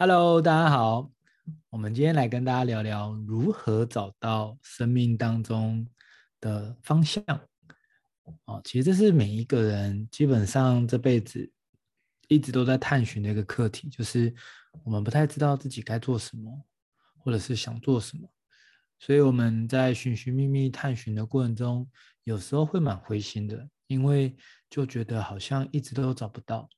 Hello，大家好。我们今天来跟大家聊聊如何找到生命当中的方向。哦，其实这是每一个人基本上这辈子一直都在探寻的一个课题，就是我们不太知道自己该做什么，或者是想做什么。所以我们在寻寻觅觅探寻的过程中，有时候会蛮灰心的，因为就觉得好像一直都找不到。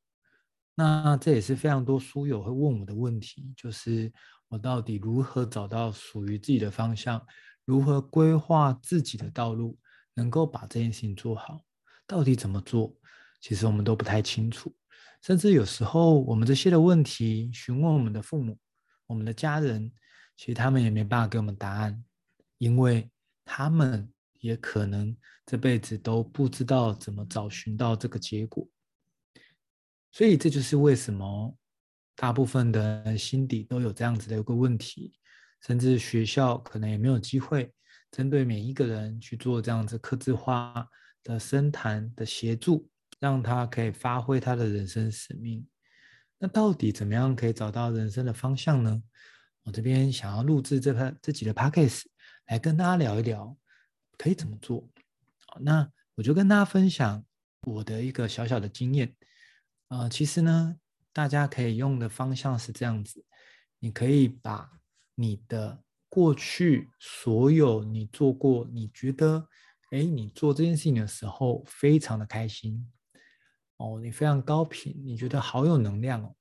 那这也是非常多书友会问我的问题，就是我到底如何找到属于自己的方向，如何规划自己的道路，能够把这件事情做好，到底怎么做？其实我们都不太清楚，甚至有时候我们这些的问题询问我们的父母、我们的家人，其实他们也没办法给我们答案，因为他们也可能这辈子都不知道怎么找寻到这个结果。所以这就是为什么大部分的心底都有这样子的一个问题，甚至学校可能也没有机会针对每一个人去做这样子刻字化的深谈的协助，让他可以发挥他的人生使命。那到底怎么样可以找到人生的方向呢？我这边想要录制这个自己的 podcast 来跟大家聊一聊，可以怎么做？那我就跟大家分享我的一个小小的经验。呃，其实呢，大家可以用的方向是这样子，你可以把你的过去所有你做过，你觉得，哎，你做这件事情的时候非常的开心，哦，你非常高频，你觉得好有能量哦。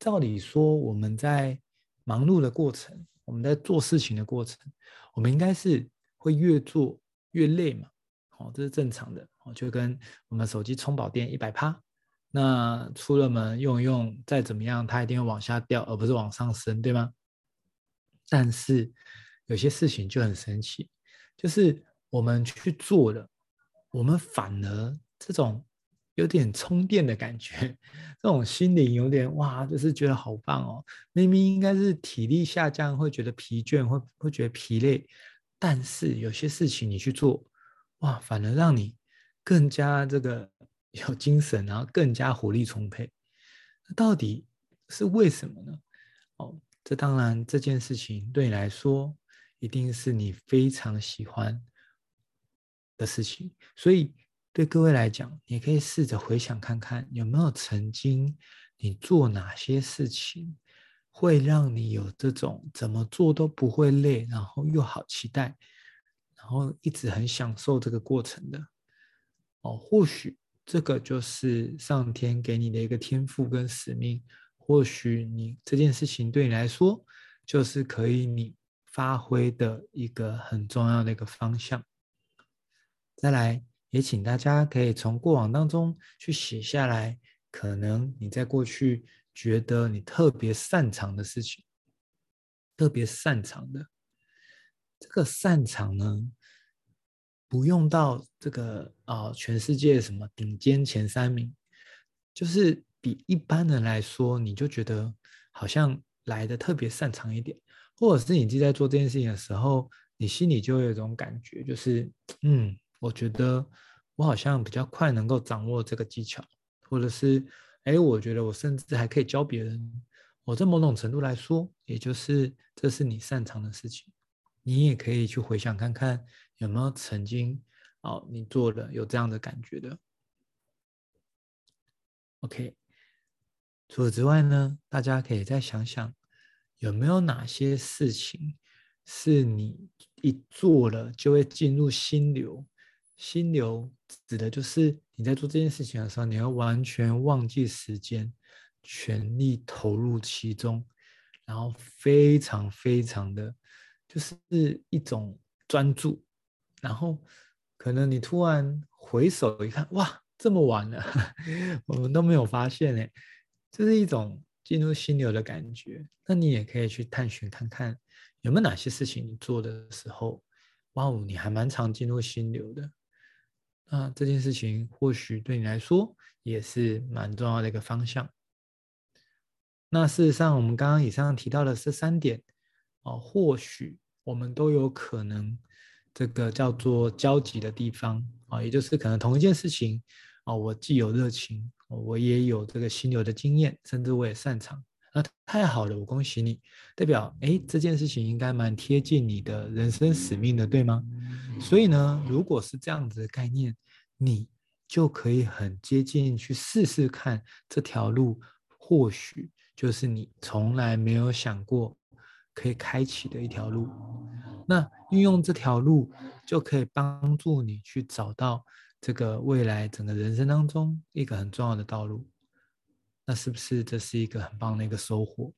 照理说，我们在忙碌的过程，我们在做事情的过程，我们应该是会越做越累嘛，哦，这是正常的，哦，就跟我们手机充饱电一百趴。那出了门用一用，再怎么样，它一定会往下掉，而不是往上升，对吗？但是有些事情就很神奇，就是我们去做了，我们反而这种有点充电的感觉，这种心灵有点哇，就是觉得好棒哦。明明应该是体力下降，会觉得疲倦，会会觉得疲累，但是有些事情你去做，哇，反而让你更加这个。有精神，然后更加活力充沛，那到底是为什么呢？哦，这当然这件事情对你来说，一定是你非常喜欢的事情。所以对各位来讲，你可以试着回想看看，有没有曾经你做哪些事情，会让你有这种怎么做都不会累，然后又好期待，然后一直很享受这个过程的。哦，或许。这个就是上天给你的一个天赋跟使命，或许你这件事情对你来说，就是可以你发挥的一个很重要的一个方向。再来，也请大家可以从过往当中去写下来，可能你在过去觉得你特别擅长的事情，特别擅长的，这个擅长呢，不用到这个啊、全世界什么顶尖前三名，就是比一般人来说，你就觉得好像来得特别擅长一点，或者是你自己在做这件事情的时候，你心里就有一种感觉，就是嗯，我觉得我好像比较快能够掌握这个技巧，或者是哎，我觉得我甚至还可以教别人。我在某种程度来说，也就是这是你擅长的事情，你也可以去回想看看。有没有曾经哦，你做的有这样的感觉的？OK，除此之外呢，大家可以再想想，有没有哪些事情是你一做了就会进入心流？心流指的就是你在做这件事情的时候，你要完全忘记时间，全力投入其中，然后非常非常的，就是一种专注。然后，可能你突然回首一看，哇，这么晚了，我们都没有发现哎，这是一种进入心流的感觉。那你也可以去探寻看看，有没有哪些事情你做的时候，哇哦，你还蛮常进入心流的。那这件事情或许对你来说也是蛮重要的一个方向。那事实上，我们刚刚以上提到的这三点，哦，或许我们都有可能。这个叫做交集的地方啊，也就是可能同一件事情啊，我既有热情，我也有这个心流的经验，甚至我也擅长，那太好了，我恭喜你，代表哎，这件事情应该蛮贴近你的人生使命的，对吗？所以呢，如果是这样子的概念，你就可以很接近去试试看这条路，或许就是你从来没有想过可以开启的一条路。那运用这条路，就可以帮助你去找到这个未来整个人生当中一个很重要的道路。那是不是这是一个很棒的一个收获？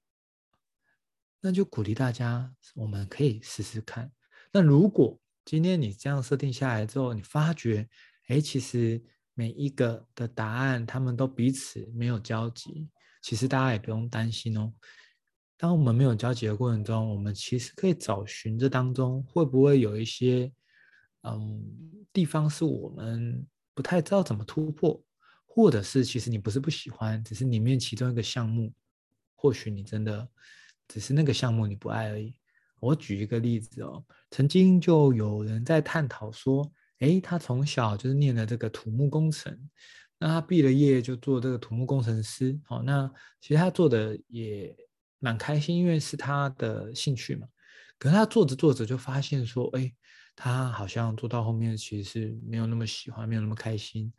那就鼓励大家，我们可以试试看。那如果今天你这样设定下来之后，你发觉，哎，其实每一个的答案他们都彼此没有交集，其实大家也不用担心哦。当我们没有交集的过程中，我们其实可以找寻这当中会不会有一些，嗯，地方是我们不太知道怎么突破。或者是其实你不是不喜欢，只是里面其中一个项目，或许你真的只是那个项目你不爱而已。我举一个例子哦，曾经就有人在探讨说，诶，他从小就是念了这个土木工程，那他毕了业就做这个土木工程师，好，那其实他做的也蛮开心，因为是他的兴趣嘛。可是他做着做着就发现说，诶，他好像做到后面其实是没有那么喜欢，没有那么开心。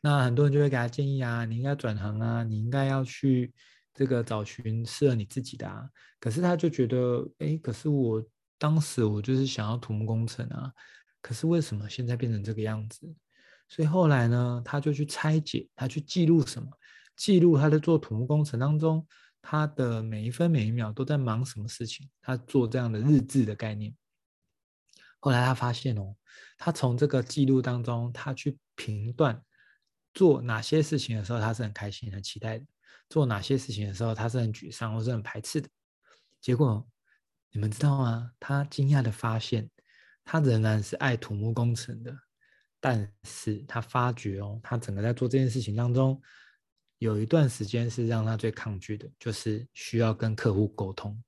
那很多人就会给他建议啊，你应该转行啊，你应该要去这个找寻适合你自己的啊。可是他就觉得，哎，可是我当时我就是想要土木工程啊，可是为什么现在变成这个样子？所以后来呢，他就去拆解，他去记录什么？记录他在做土木工程当中，他的每一分每一秒都在忙什么事情？他做这样的日志的概念。后来他发现哦，他从这个记录当中，他去评断。做哪些事情的时候，他是很开心、很期待的；做哪些事情的时候，他是很沮丧或是很排斥的。结果，你们知道吗？他惊讶的发现，他仍然是爱土木工程的，但是他发觉哦，他整个在做这件事情当中，有一段时间是让他最抗拒的，就是需要跟客户沟通。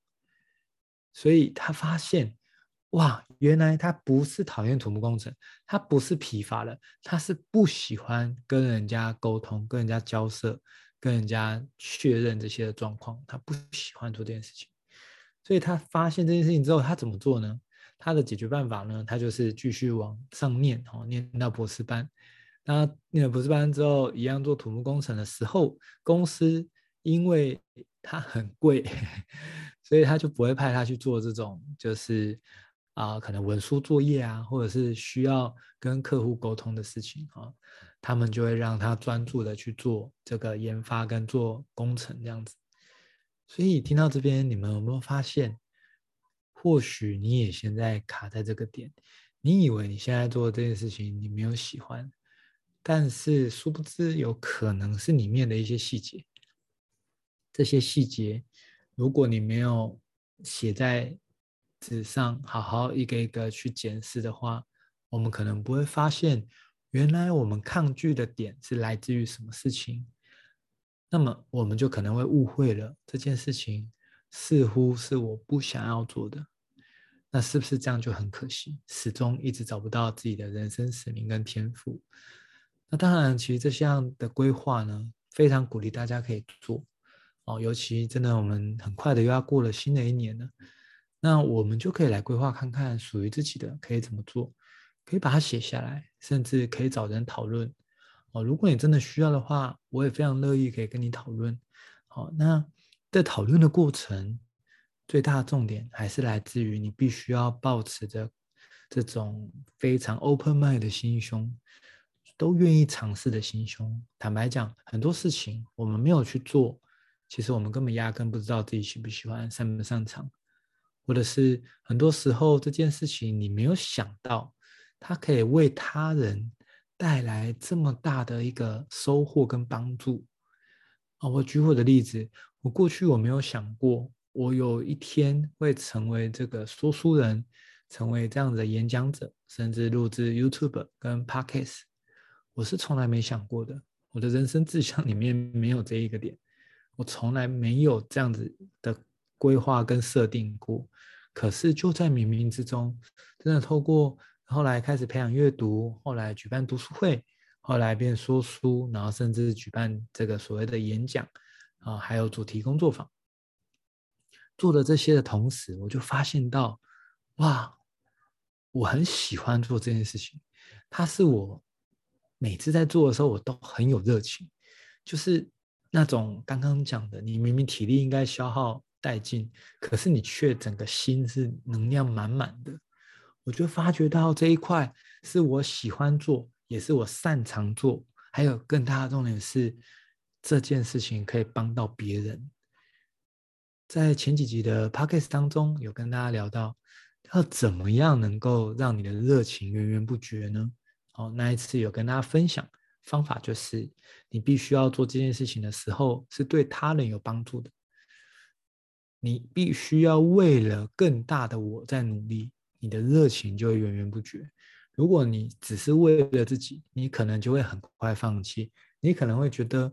所以他发现。哇，原来他不是讨厌土木工程，他不是疲乏了，他是不喜欢跟人家沟通、跟人家交涉、跟人家确认这些的状况，他不喜欢做这件事情。所以他发现这件事情之后，他怎么做呢？他的解决办法呢？他就是继续往上念，哦，念到博士班。那念了博士班之后，一样做土木工程的时候，公司因为他很贵，所以他就不会派他去做这种，就是。啊，可能文书作业啊，或者是需要跟客户沟通的事情啊，他们就会让他专注的去做这个研发跟做工程这样子。所以听到这边，你们有没有发现，或许你也现在卡在这个点，你以为你现在做的这件事情你没有喜欢，但是殊不知有可能是里面的一些细节，这些细节如果你没有写在。纸上好好一个一个去检视的话，我们可能不会发现，原来我们抗拒的点是来自于什么事情。那么我们就可能会误会了这件事情，似乎是我不想要做的。那是不是这样就很可惜，始终一直找不到自己的人生使命跟天赋？那当然，其实这项的规划呢，非常鼓励大家可以做哦。尤其真的，我们很快的又要过了新的一年了。那我们就可以来规划看看属于自己的可以怎么做，可以把它写下来，甚至可以找人讨论。哦，如果你真的需要的话，我也非常乐意可以跟你讨论。好，那在讨论的过程，最大的重点还是来自于你必须要保持着这种非常 open mind 的心胸，都愿意尝试的心胸。坦白讲，很多事情我们没有去做，其实我们根本压根不知道自己喜不喜欢，擅不擅长。或者是很多时候这件事情你没有想到，它可以为他人带来这么大的一个收获跟帮助啊！我举我的例子，我过去我没有想过，我有一天会成为这个说书人，成为这样的演讲者，甚至录制 YouTube 跟 Podcast，我是从来没想过的。我的人生志向里面没有这一个点，我从来没有这样子的。规划跟设定过，可是就在冥冥之中，真的透过后来开始培养阅读，后来举办读书会，后来变说书，然后甚至举办这个所谓的演讲啊，还有主题工作坊，做了这些的同时，我就发现到，哇，我很喜欢做这件事情。它是我每次在做的时候，我都很有热情，就是那种刚刚讲的，你明明体力应该消耗殆尽，可是你却整个心是能量满满的。我就发觉到这一块是我喜欢做，也是我擅长做，还有更大的重点是，这件事情可以帮到别人。在前几集的 podcast 当中，有跟大家聊到，要怎么样能够让你的热情源源不绝呢？哦，那一次有跟大家分享方法，就是你必须要做这件事情的时候，是对他人有帮助的。你必须要为了更大的我在努力，你的热情就会源源不绝。如果你只是为了自己，你可能就会很快放弃，你可能会觉得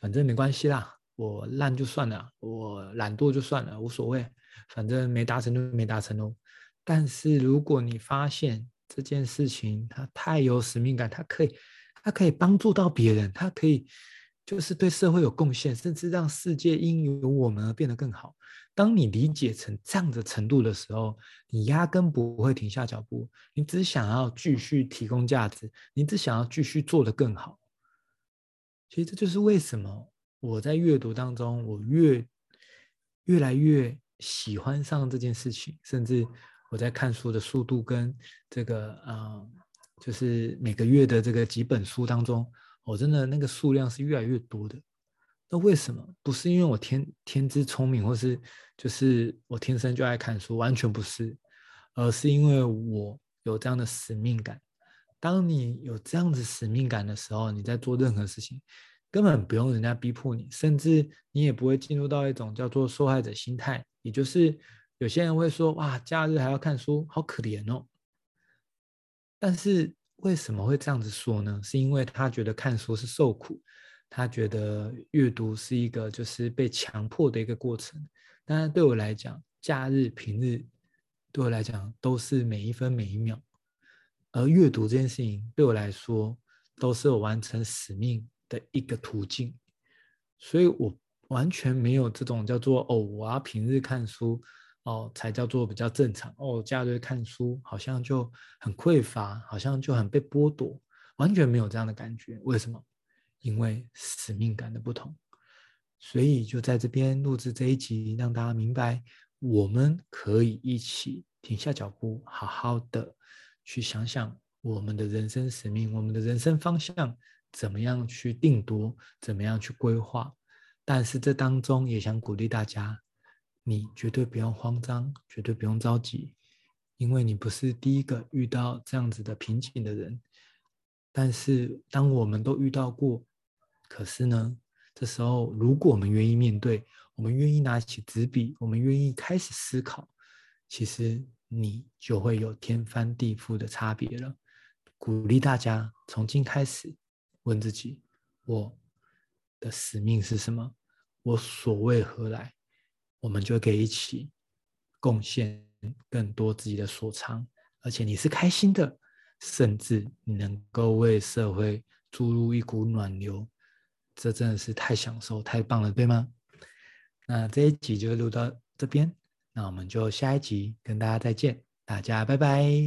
反正没关系啦。我烂就算了，我懒惰就算了，无所谓，反正没达成就没达成哦。但是如果你发现这件事情它太有使命感，它可以，它可以帮助到别人，它可以就是对社会有贡献，甚至让世界因有我们而变得更好。当你理解成这样的程度的时候，你压根不会停下脚步，你只想要继续提供价值，你只想要继续做得更好。其实这就是为什么。我在阅读当中，我越越来越喜欢上这件事情，甚至我在看书的速度跟这个啊、呃，就是每个月的这个几本书当中，我真的那个数量是越来越多的。那为什么？不是因为我天天资聪明，或是就是我天生就爱看书，完全不是，而是因为我有这样的使命感。当你有这样子使命感的时候，你在做任何事情。根本不用人家逼迫你，甚至你也不会进入到一种叫做受害者心态，也就是有些人会说：“哇，假日还要看书，好可怜哦。”但是为什么会这样子说呢？是因为他觉得看书是受苦，他觉得阅读是一个就是被强迫的一个过程。但是对我来讲，假日、平日对我来讲都是每一分每一秒，而阅读这件事情对我来说都是我完成使命的一个途径，所以我完全没有这种叫做哦，我要平日看书哦，才叫做比较正常哦。假日看书好像就很匮乏，好像就很被剥夺，完全没有这样的感觉。为什么？因为使命感的不同。所以就在这边录制这一集，让大家明白，我们可以一起停下脚步，好好的去想想我们的人生使命，我们的人生方向。怎么样去定夺？怎么样去规划？但是这当中也想鼓励大家，你绝对不用慌张，绝对不用着急，因为你不是第一个遇到这样子的瓶颈的人。但是当我们都遇到过，可是呢，这时候如果我们愿意面对，我们愿意拿起纸笔，我们愿意开始思考，其实你就会有天翻地覆的差别了。鼓励大家从今开始。问自己，我的使命是什么？我所为何来？我们就可以一起贡献更多自己的所长，而且你是开心的，甚至你能够为社会注入一股暖流，这真的是太享受、太棒了，对吗？那这一集就录到这边，那我们就下一集跟大家再见，大家拜拜。